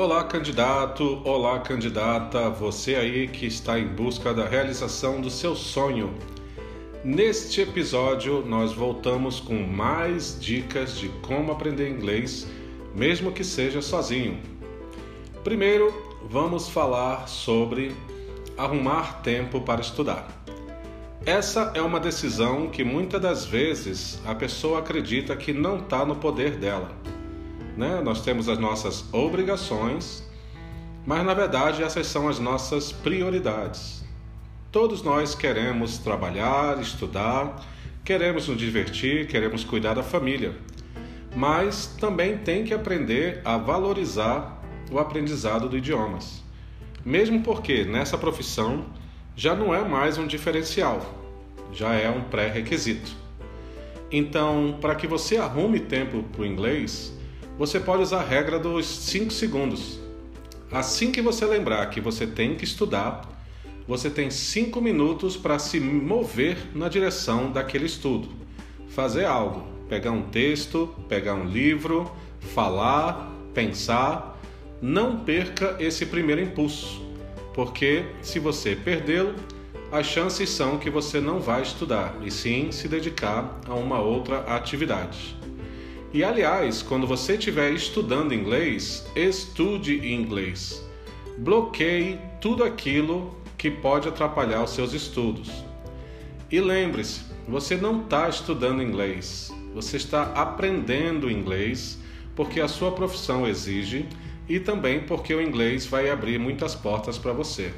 Olá, candidato, olá, candidata, você aí que está em busca da realização do seu sonho. Neste episódio, nós voltamos com mais dicas de como aprender inglês, mesmo que seja sozinho. Primeiro, vamos falar sobre arrumar tempo para estudar. Essa é uma decisão que muitas das vezes a pessoa acredita que não está no poder dela né? Nós temos as nossas obrigações, mas na verdade essas são as nossas prioridades. Todos nós queremos trabalhar, estudar, queremos nos divertir, queremos cuidar da família, mas também tem que aprender a valorizar o aprendizado do idiomas. Mesmo porque nessa profissão já não é mais um diferencial, já é um pré-requisito. Então, para que você arrume tempo para o inglês, você pode usar a regra dos 5 segundos. Assim que você lembrar que você tem que estudar, você tem 5 minutos para se mover na direção daquele estudo. Fazer algo, pegar um texto, pegar um livro, falar, pensar. Não perca esse primeiro impulso, porque se você perdê-lo, as chances são que você não vai estudar e sim se dedicar a uma outra atividade. E aliás, quando você estiver estudando inglês, estude inglês. Bloqueie tudo aquilo que pode atrapalhar os seus estudos. E lembre-se, você não está estudando inglês, você está aprendendo inglês porque a sua profissão exige e também porque o inglês vai abrir muitas portas para você.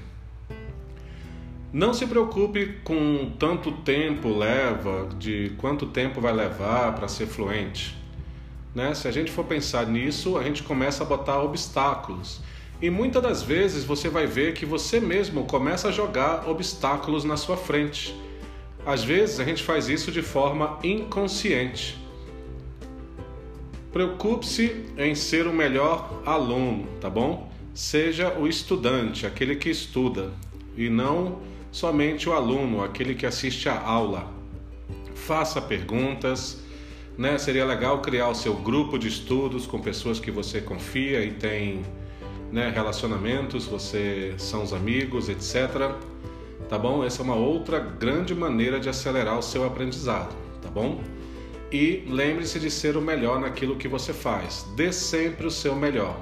Não se preocupe com tanto tempo leva, de quanto tempo vai levar para ser fluente. Né? Se a gente for pensar nisso, a gente começa a botar obstáculos. E muitas das vezes você vai ver que você mesmo começa a jogar obstáculos na sua frente. Às vezes a gente faz isso de forma inconsciente. Preocupe-se em ser o melhor aluno, tá bom? Seja o estudante, aquele que estuda, e não somente o aluno, aquele que assiste a aula. Faça perguntas, né? Seria legal criar o seu grupo de estudos com pessoas que você confia e tem né, relacionamentos, você são os amigos, etc. Tá bom? Essa é uma outra grande maneira de acelerar o seu aprendizado, tá bom? E lembre-se de ser o melhor naquilo que você faz. Dê sempre o seu melhor.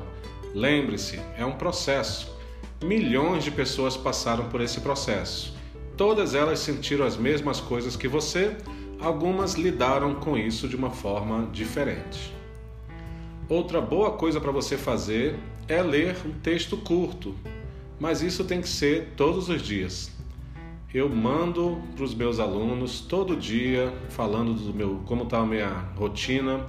Lembre-se, é um processo. Milhões de pessoas passaram por esse processo. Todas elas sentiram as mesmas coisas que você algumas lidaram com isso de uma forma diferente. Outra boa coisa para você fazer é ler um texto curto, mas isso tem que ser todos os dias. Eu mando para os meus alunos todo dia falando do meu como está a minha rotina,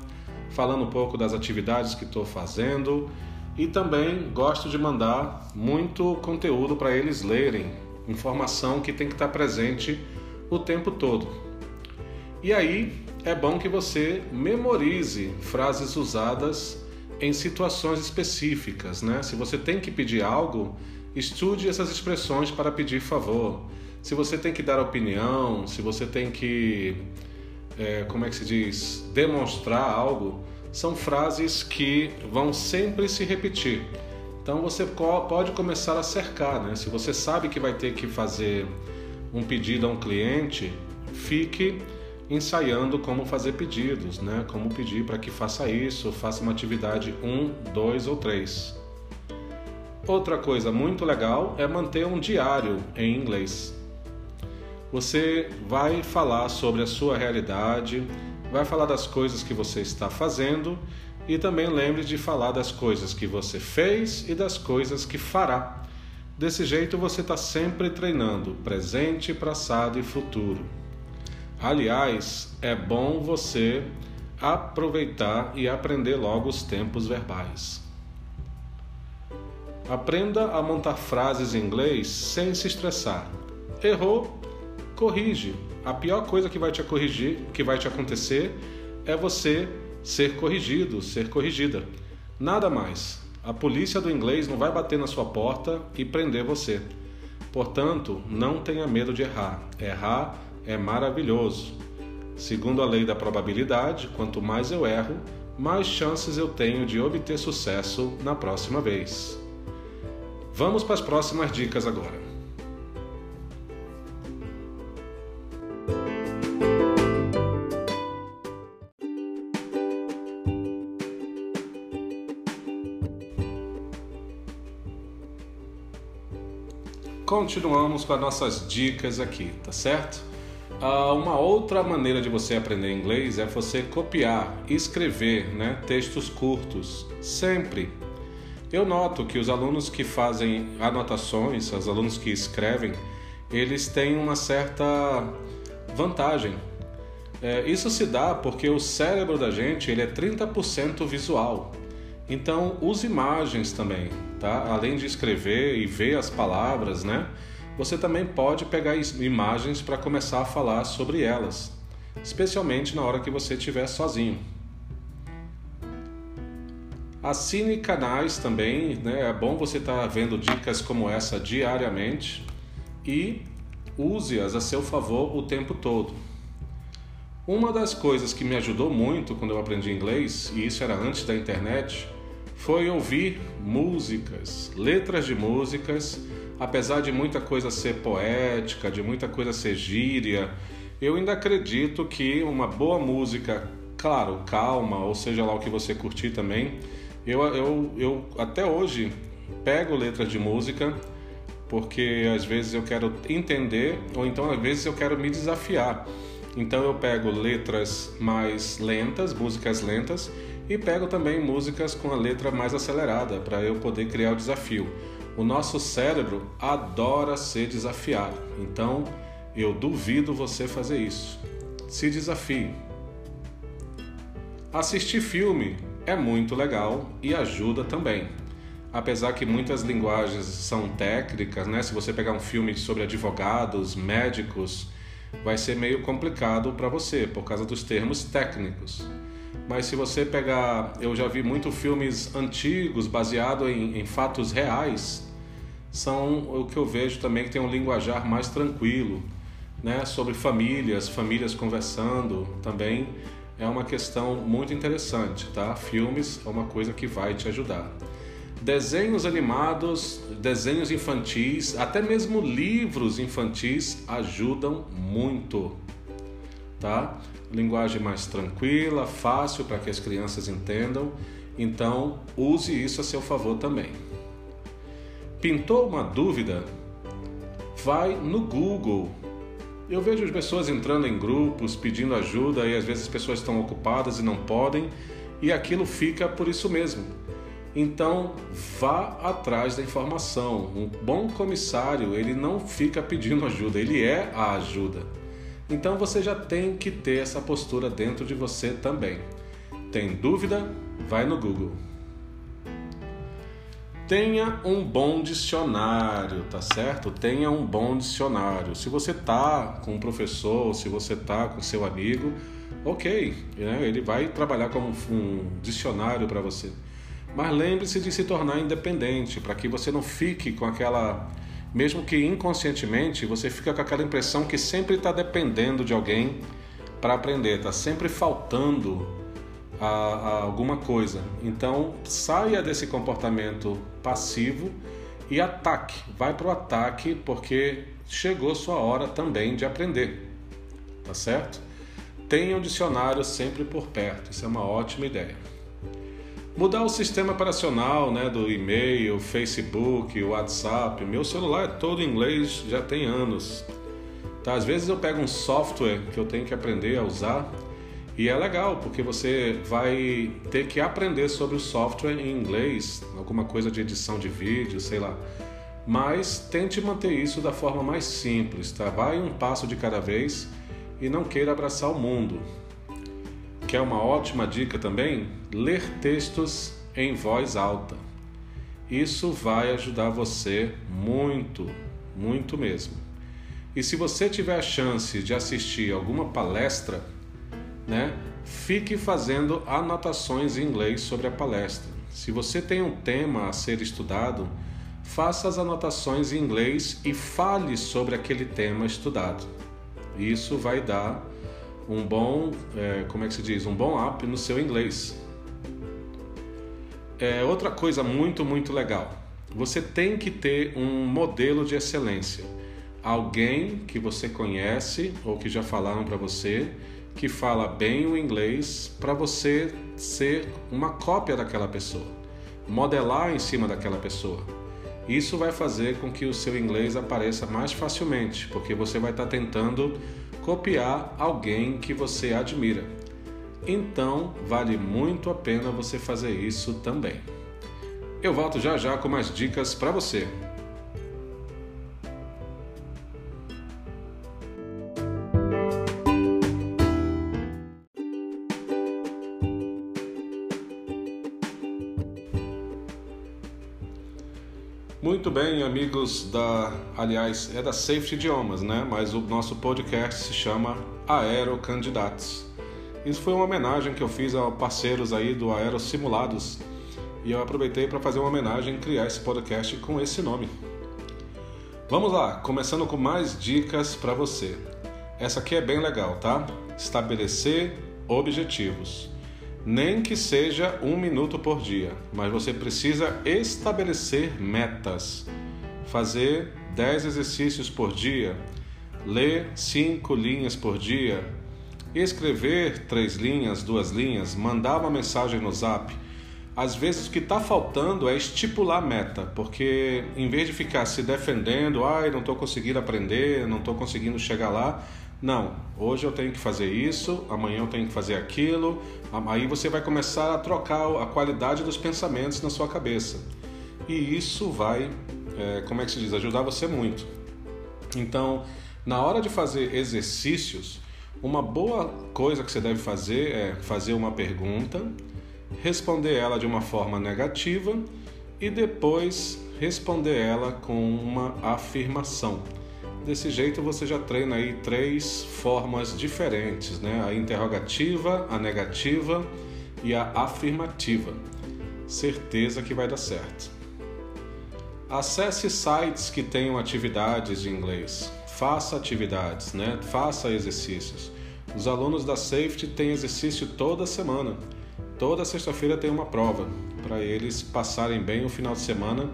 falando um pouco das atividades que estou fazendo e também gosto de mandar muito conteúdo para eles lerem, informação que tem que estar presente o tempo todo. E aí é bom que você memorize frases usadas em situações específicas, né? Se você tem que pedir algo, estude essas expressões para pedir favor. Se você tem que dar opinião, se você tem que, é, como é que se diz, demonstrar algo, são frases que vão sempre se repetir. Então você pode começar a cercar, né? Se você sabe que vai ter que fazer um pedido a um cliente, fique ensaiando como fazer pedidos, né? Como pedir para que faça isso, faça uma atividade 1, 2 ou 3. Outra coisa muito legal é manter um diário em inglês. Você vai falar sobre a sua realidade, vai falar das coisas que você está fazendo e também lembre de falar das coisas que você fez e das coisas que fará. Desse jeito você está sempre treinando presente, passado e futuro. Aliás, é bom você aproveitar e aprender logo os tempos verbais. Aprenda a montar frases em inglês sem se estressar. Errou, corrige. A pior coisa que vai te corrigir, que vai te acontecer, é você ser corrigido, ser corrigida. Nada mais. A polícia do inglês não vai bater na sua porta e prender você. Portanto, não tenha medo de errar. Errar é maravilhoso. Segundo a lei da probabilidade, quanto mais eu erro, mais chances eu tenho de obter sucesso na próxima vez. Vamos para as próximas dicas agora. Continuamos com as nossas dicas aqui, tá certo? Uh, uma outra maneira de você aprender inglês é você copiar e escrever né, textos curtos, sempre. Eu noto que os alunos que fazem anotações, os alunos que escrevem, eles têm uma certa vantagem. É, isso se dá porque o cérebro da gente ele é 30% visual. Então use imagens também, tá? Além de escrever e ver as palavras, né? Você também pode pegar imagens para começar a falar sobre elas, especialmente na hora que você estiver sozinho. Assine canais também, né? é bom você estar tá vendo dicas como essa diariamente e use-as a seu favor o tempo todo. Uma das coisas que me ajudou muito quando eu aprendi inglês, e isso era antes da internet, foi ouvir músicas, letras de músicas apesar de muita coisa ser poética, de muita coisa ser gíria, eu ainda acredito que uma boa música, claro, calma, ou seja lá o que você curtir também, eu, eu, eu até hoje pego letras de música porque às vezes eu quero entender ou então às vezes eu quero me desafiar. Então eu pego letras mais lentas, músicas lentas, e pego também músicas com a letra mais acelerada para eu poder criar o desafio. O nosso cérebro adora ser desafiado, então eu duvido você fazer isso. Se desafie. Assistir filme é muito legal e ajuda também. Apesar que muitas linguagens são técnicas, né? Se você pegar um filme sobre advogados, médicos, vai ser meio complicado para você por causa dos termos técnicos. Mas se você pegar, eu já vi muito filmes antigos baseados em, em fatos reais, são o que eu vejo também que tem um linguajar mais tranquilo, né? Sobre famílias, famílias conversando, também é uma questão muito interessante, tá? Filmes é uma coisa que vai te ajudar. Desenhos animados, desenhos infantis, até mesmo livros infantis ajudam muito, tá? Linguagem mais tranquila, fácil para que as crianças entendam. Então, use isso a seu favor também. Pintou uma dúvida? Vai no Google. Eu vejo as pessoas entrando em grupos pedindo ajuda e às vezes as pessoas estão ocupadas e não podem, e aquilo fica por isso mesmo. Então, vá atrás da informação. Um bom comissário, ele não fica pedindo ajuda, ele é a ajuda. Então, você já tem que ter essa postura dentro de você também. Tem dúvida? Vai no Google. Tenha um bom dicionário, tá certo? Tenha um bom dicionário. Se você tá com um professor, se você tá com seu amigo, ok, né? ele vai trabalhar como um dicionário para você. Mas lembre-se de se tornar independente, para que você não fique com aquela, mesmo que inconscientemente, você fica com aquela impressão que sempre está dependendo de alguém para aprender, está sempre faltando a, a alguma coisa. Então saia desse comportamento passivo e ataque. Vai para o ataque porque chegou sua hora também de aprender. Tá certo? Tenha um dicionário sempre por perto. Isso é uma ótima ideia. Mudar o sistema operacional né, do e-mail, Facebook, WhatsApp. Meu celular é todo em inglês já tem anos. Tá? Às vezes eu pego um software que eu tenho que aprender a usar e é legal, porque você vai ter que aprender sobre o software em inglês, alguma coisa de edição de vídeo, sei lá. Mas tente manter isso da forma mais simples, tá? Vai um passo de cada vez e não queira abraçar o mundo. Que é uma ótima dica também? Ler textos em voz alta. Isso vai ajudar você muito, muito mesmo. E se você tiver a chance de assistir alguma palestra, né? Fique fazendo anotações em inglês sobre a palestra. Se você tem um tema a ser estudado, faça as anotações em inglês e fale sobre aquele tema estudado. Isso vai dar um bom, é, como é que se diz, um bom up no seu inglês, é outra coisa muito, muito legal. Você tem que ter um modelo de excelência. Alguém que você conhece ou que já falaram para você que fala bem o inglês para você ser uma cópia daquela pessoa, modelar em cima daquela pessoa. Isso vai fazer com que o seu inglês apareça mais facilmente, porque você vai estar tentando copiar alguém que você admira. Então, vale muito a pena você fazer isso também. Eu volto já já com mais dicas para você. Muito bem, amigos da, aliás, é da Safety Idiomas, né? Mas o nosso podcast se chama Aerocandidatos. Isso foi uma homenagem que eu fiz a parceiros aí do Aero Simulados e eu aproveitei para fazer uma homenagem e criar esse podcast com esse nome. Vamos lá, começando com mais dicas para você. Essa aqui é bem legal, tá? Estabelecer objetivos. Nem que seja um minuto por dia, mas você precisa estabelecer metas. Fazer 10 exercícios por dia, ler 5 linhas por dia, escrever 3 linhas, 2 linhas, mandar uma mensagem no zap às vezes o que está faltando é estipular meta, porque em vez de ficar se defendendo, ai, não estou conseguindo aprender, não estou conseguindo chegar lá, não, hoje eu tenho que fazer isso, amanhã eu tenho que fazer aquilo, aí você vai começar a trocar a qualidade dos pensamentos na sua cabeça. E isso vai, é, como é que se diz, ajudar você muito. Então, na hora de fazer exercícios, uma boa coisa que você deve fazer é fazer uma pergunta responder ela de uma forma negativa e depois responder ela com uma afirmação. Desse jeito você já treina aí três formas diferentes, né? A interrogativa, a negativa e a afirmativa. Certeza que vai dar certo. Acesse sites que tenham atividades de inglês. Faça atividades, né? Faça exercícios. Os alunos da Safety têm exercício toda semana. Toda sexta-feira tem uma prova para eles passarem bem o final de semana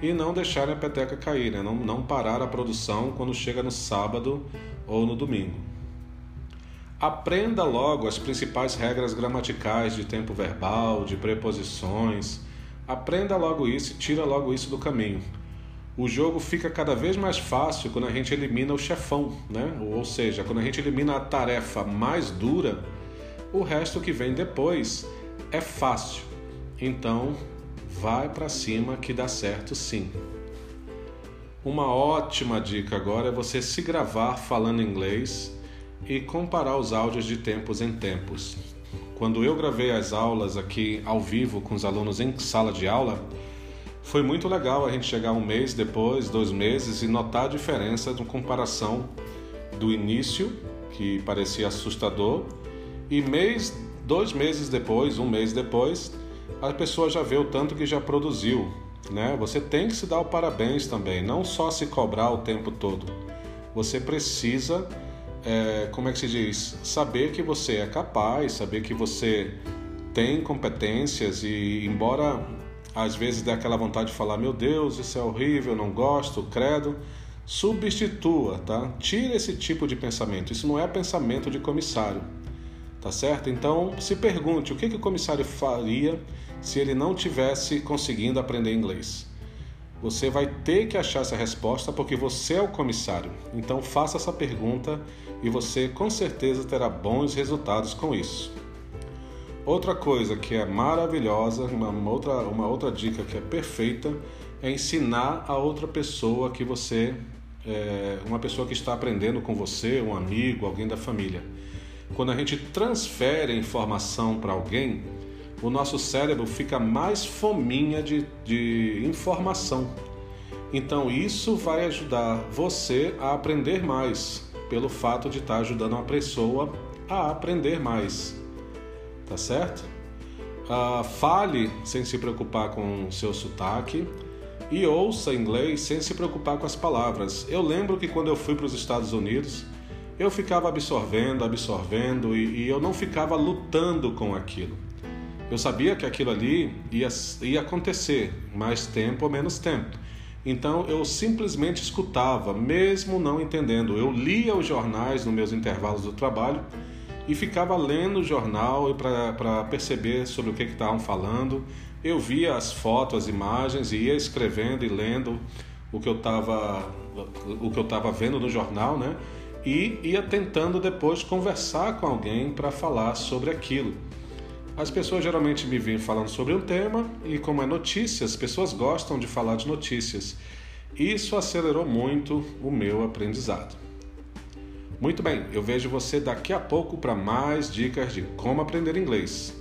e não deixarem a peteca cair, né? não, não parar a produção quando chega no sábado ou no domingo. Aprenda logo as principais regras gramaticais de tempo verbal, de preposições. Aprenda logo isso e tira logo isso do caminho. O jogo fica cada vez mais fácil quando a gente elimina o chefão, né? ou seja, quando a gente elimina a tarefa mais dura, o resto que vem depois é fácil. Então, vai para cima que dá certo sim. Uma ótima dica agora é você se gravar falando inglês e comparar os áudios de tempos em tempos. Quando eu gravei as aulas aqui ao vivo com os alunos em sala de aula, foi muito legal a gente chegar um mês depois, dois meses e notar a diferença de comparação do início, que parecia assustador, e mês Dois meses depois, um mês depois, a pessoa já vê o tanto que já produziu. Né? Você tem que se dar o parabéns também, não só se cobrar o tempo todo. Você precisa, é, como é que se diz, saber que você é capaz, saber que você tem competências e, embora às vezes dê aquela vontade de falar, meu Deus, isso é horrível, não gosto, credo, substitua, tá? Tira esse tipo de pensamento. Isso não é pensamento de comissário tá certo? Então se pergunte o que, que o comissário faria se ele não tivesse conseguindo aprender inglês. Você vai ter que achar essa resposta porque você é o comissário. Então faça essa pergunta e você com certeza terá bons resultados com isso. Outra coisa que é maravilhosa, uma outra, uma outra dica que é perfeita, é ensinar a outra pessoa que você, é, uma pessoa que está aprendendo com você, um amigo, alguém da família. Quando a gente transfere informação para alguém, o nosso cérebro fica mais fominha de, de informação. Então isso vai ajudar você a aprender mais, pelo fato de estar tá ajudando uma pessoa a aprender mais. Tá certo? Uh, fale sem se preocupar com o seu sotaque e ouça inglês sem se preocupar com as palavras. Eu lembro que quando eu fui para os Estados Unidos, eu ficava absorvendo, absorvendo e, e eu não ficava lutando com aquilo. Eu sabia que aquilo ali ia, ia acontecer, mais tempo ou menos tempo. Então eu simplesmente escutava, mesmo não entendendo. Eu lia os jornais nos meus intervalos do trabalho e ficava lendo o jornal para perceber sobre o que estavam falando. Eu via as fotos, as imagens e ia escrevendo e lendo o que eu estava o que eu estava vendo no jornal, né? E ia tentando depois conversar com alguém para falar sobre aquilo. As pessoas geralmente me vêm falando sobre um tema e como é notícia, as pessoas gostam de falar de notícias. Isso acelerou muito o meu aprendizado. Muito bem, eu vejo você daqui a pouco para mais dicas de como aprender inglês.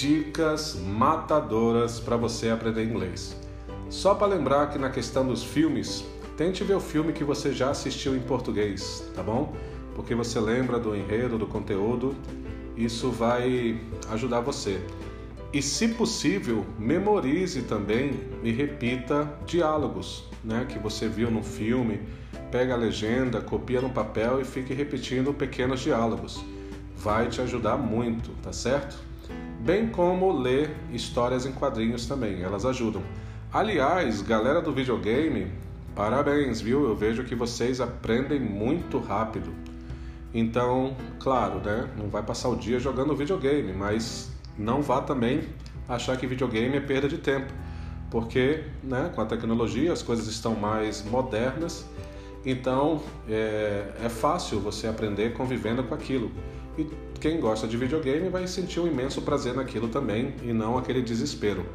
Dicas matadoras para você aprender inglês. Só para lembrar que na questão dos filmes, tente ver o filme que você já assistiu em português, tá bom? Porque você lembra do enredo, do conteúdo, isso vai ajudar você. E se possível, memorize também e repita diálogos, né, que você viu no filme. Pega a legenda, copia no papel e fique repetindo pequenos diálogos. Vai te ajudar muito, tá certo? Bem como ler histórias em quadrinhos também, elas ajudam. Aliás, galera do videogame, parabéns, viu? Eu vejo que vocês aprendem muito rápido. Então, claro, né? Não vai passar o dia jogando videogame, mas não vá também achar que videogame é perda de tempo, porque, né? Com a tecnologia as coisas estão mais modernas, então é, é fácil você aprender convivendo com aquilo. E quem gosta de videogame vai sentir um imenso prazer naquilo também e não aquele desespero.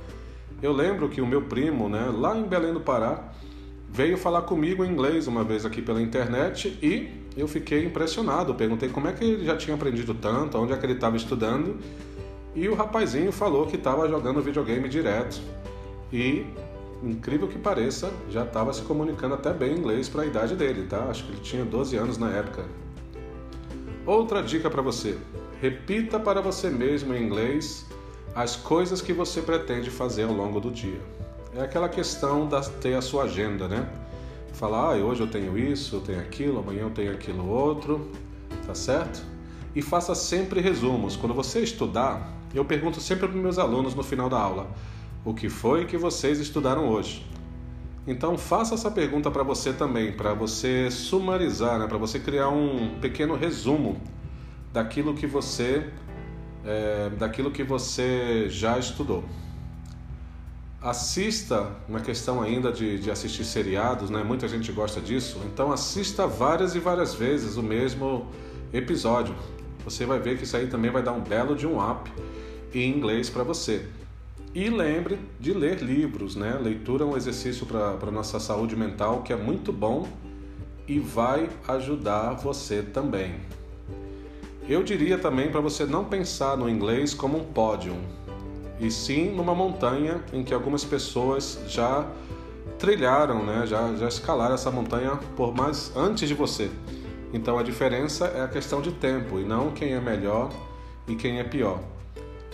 Eu lembro que o meu primo, né, lá em Belém do Pará, veio falar comigo em inglês uma vez aqui pela internet e eu fiquei impressionado. Perguntei como é que ele já tinha aprendido tanto, onde é que ele estava estudando. E o rapazinho falou que estava jogando videogame direto. E, incrível que pareça, já estava se comunicando até bem inglês para a idade dele, tá? Acho que ele tinha 12 anos na época. Outra dica para você: repita para você mesmo em inglês as coisas que você pretende fazer ao longo do dia. É aquela questão de ter a sua agenda, né? Falar, ah, hoje eu tenho isso, eu tenho aquilo, amanhã eu tenho aquilo outro, tá certo? E faça sempre resumos. Quando você estudar, eu pergunto sempre para meus alunos no final da aula: o que foi que vocês estudaram hoje? Então faça essa pergunta para você também, para você sumarizar, né? para você criar um pequeno resumo daquilo que você é, daquilo que você já estudou. Assista, uma questão ainda de, de assistir seriados, né? Muita gente gosta disso. Então assista várias e várias vezes o mesmo episódio. Você vai ver que isso aí também vai dar um belo de um up em inglês para você. E lembre de ler livros, né? Leitura é um exercício para a nossa saúde mental que é muito bom e vai ajudar você também. Eu diria também para você não pensar no inglês como um pódio, e sim numa montanha em que algumas pessoas já trilharam, né? já, já escalaram essa montanha por mais antes de você. Então a diferença é a questão de tempo e não quem é melhor e quem é pior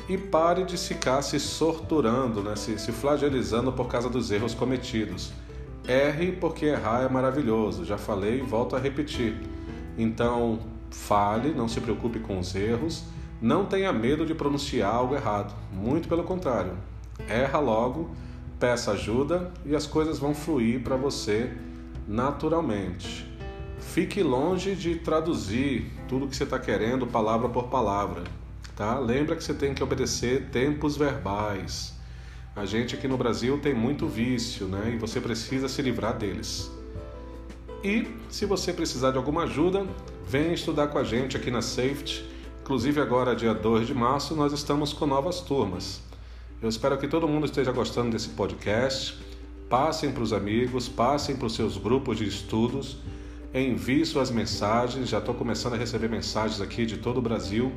e pare de ficar se sorturando, né? se, se flagelizando por causa dos erros cometidos. Erre porque errar é maravilhoso, já falei e volto a repetir. Então, fale, não se preocupe com os erros, não tenha medo de pronunciar algo errado, muito pelo contrário. Erra logo, peça ajuda e as coisas vão fluir para você naturalmente. Fique longe de traduzir tudo que você está querendo palavra por palavra tá? Lembra que você tem que obedecer tempos verbais. A gente aqui no Brasil tem muito vício, né? E você precisa se livrar deles. E se você precisar de alguma ajuda, venha estudar com a gente aqui na Safety. Inclusive agora, dia 2 de março, nós estamos com novas turmas. Eu espero que todo mundo esteja gostando desse podcast. Passem para os amigos, passem para os seus grupos de estudos, envie suas mensagens. Já estou começando a receber mensagens aqui de todo o Brasil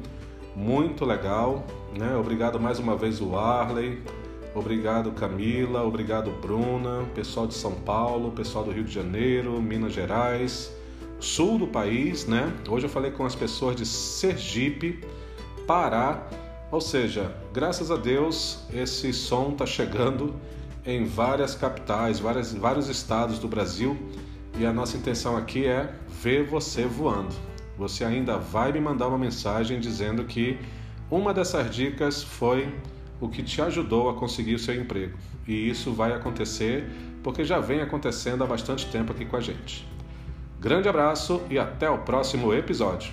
muito legal. Né? Obrigado mais uma vez o Arley, obrigado Camila, obrigado Bruna, pessoal de São Paulo, pessoal do Rio de Janeiro, Minas Gerais, sul do país, né? Hoje eu falei com as pessoas de Sergipe, Pará, Ou seja, graças a Deus, esse som está chegando em várias capitais, várias, vários estados do Brasil e a nossa intenção aqui é ver você voando. Você ainda vai me mandar uma mensagem dizendo que uma dessas dicas foi o que te ajudou a conseguir o seu emprego. E isso vai acontecer porque já vem acontecendo há bastante tempo aqui com a gente. Grande abraço e até o próximo episódio.